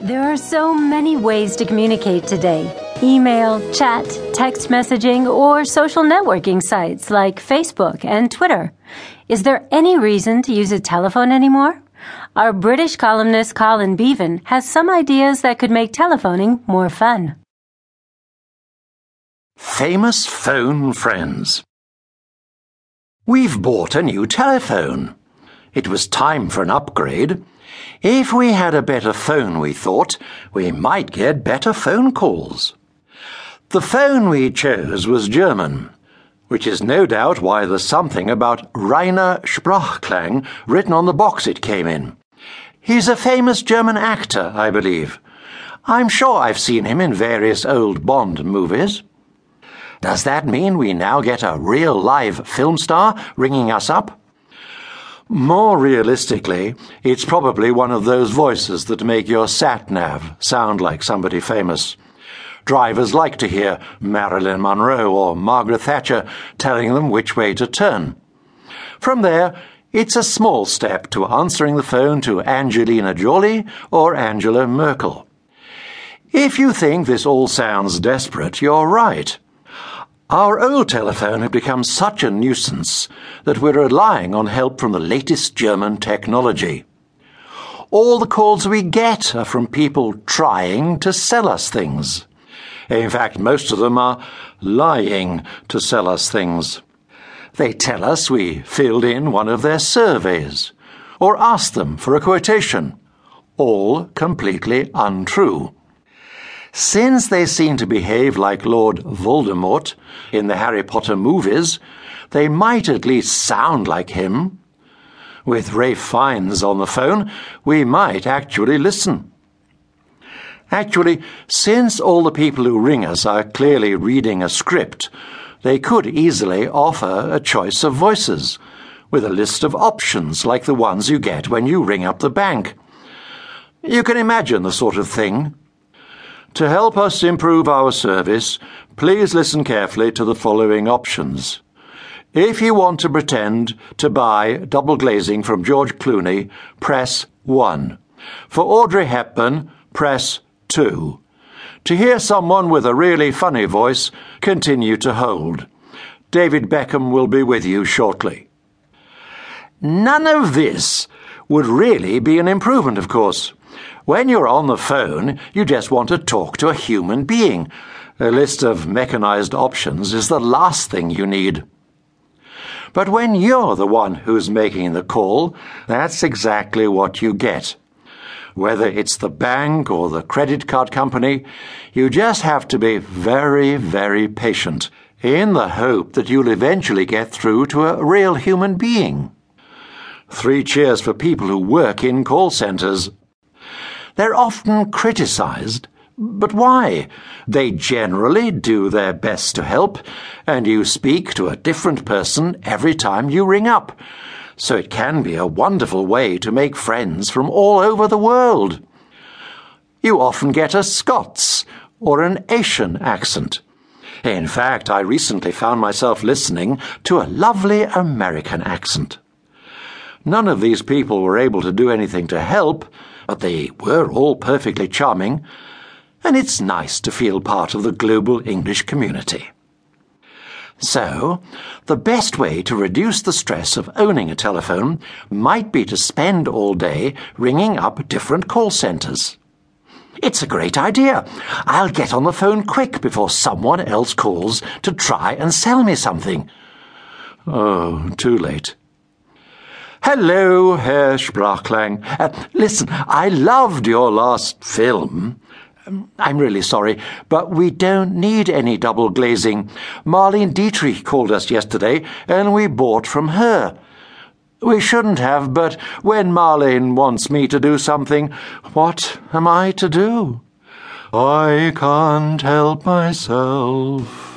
There are so many ways to communicate today email, chat, text messaging, or social networking sites like Facebook and Twitter. Is there any reason to use a telephone anymore? Our British columnist Colin Beavan has some ideas that could make telephoning more fun. Famous phone friends. We've bought a new telephone. It was time for an upgrade. If we had a better phone, we thought, we might get better phone calls. The phone we chose was German, which is no doubt why there's something about Rainer Sprachklang written on the box it came in. He's a famous German actor, I believe. I'm sure I've seen him in various old Bond movies. Does that mean we now get a real live film star ringing us up? More realistically, it's probably one of those voices that make your sat nav sound like somebody famous. Drivers like to hear Marilyn Monroe or Margaret Thatcher telling them which way to turn. From there, it's a small step to answering the phone to Angelina Jolie or Angela Merkel. If you think this all sounds desperate, you're right. Our old telephone had become such a nuisance that we're relying on help from the latest German technology. All the calls we get are from people trying to sell us things. In fact, most of them are lying to sell us things. They tell us we filled in one of their surveys or asked them for a quotation. All completely untrue. Since they seem to behave like Lord Voldemort in the Harry Potter movies, they might at least sound like him. With Ralph Fiennes on the phone, we might actually listen. Actually, since all the people who ring us are clearly reading a script, they could easily offer a choice of voices, with a list of options like the ones you get when you ring up the bank. You can imagine the sort of thing. To help us improve our service, please listen carefully to the following options. If you want to pretend to buy double glazing from George Clooney, press 1. For Audrey Hepburn, press 2. To hear someone with a really funny voice, continue to hold. David Beckham will be with you shortly. None of this would really be an improvement, of course. When you're on the phone, you just want to talk to a human being. A list of mechanized options is the last thing you need. But when you're the one who's making the call, that's exactly what you get. Whether it's the bank or the credit card company, you just have to be very, very patient in the hope that you'll eventually get through to a real human being. Three cheers for people who work in call centers. They're often criticized. But why? They generally do their best to help, and you speak to a different person every time you ring up. So it can be a wonderful way to make friends from all over the world. You often get a Scots or an Asian accent. In fact, I recently found myself listening to a lovely American accent. None of these people were able to do anything to help, but they were all perfectly charming, and it's nice to feel part of the global English community. So, the best way to reduce the stress of owning a telephone might be to spend all day ringing up different call centres. It's a great idea. I'll get on the phone quick before someone else calls to try and sell me something. Oh, too late. Hello, Herr Sprachklang. Uh, listen, I loved your last film. Um, I'm really sorry, but we don't need any double glazing. Marlene Dietrich called us yesterday, and we bought from her. We shouldn't have, but when Marlene wants me to do something, what am I to do? I can't help myself.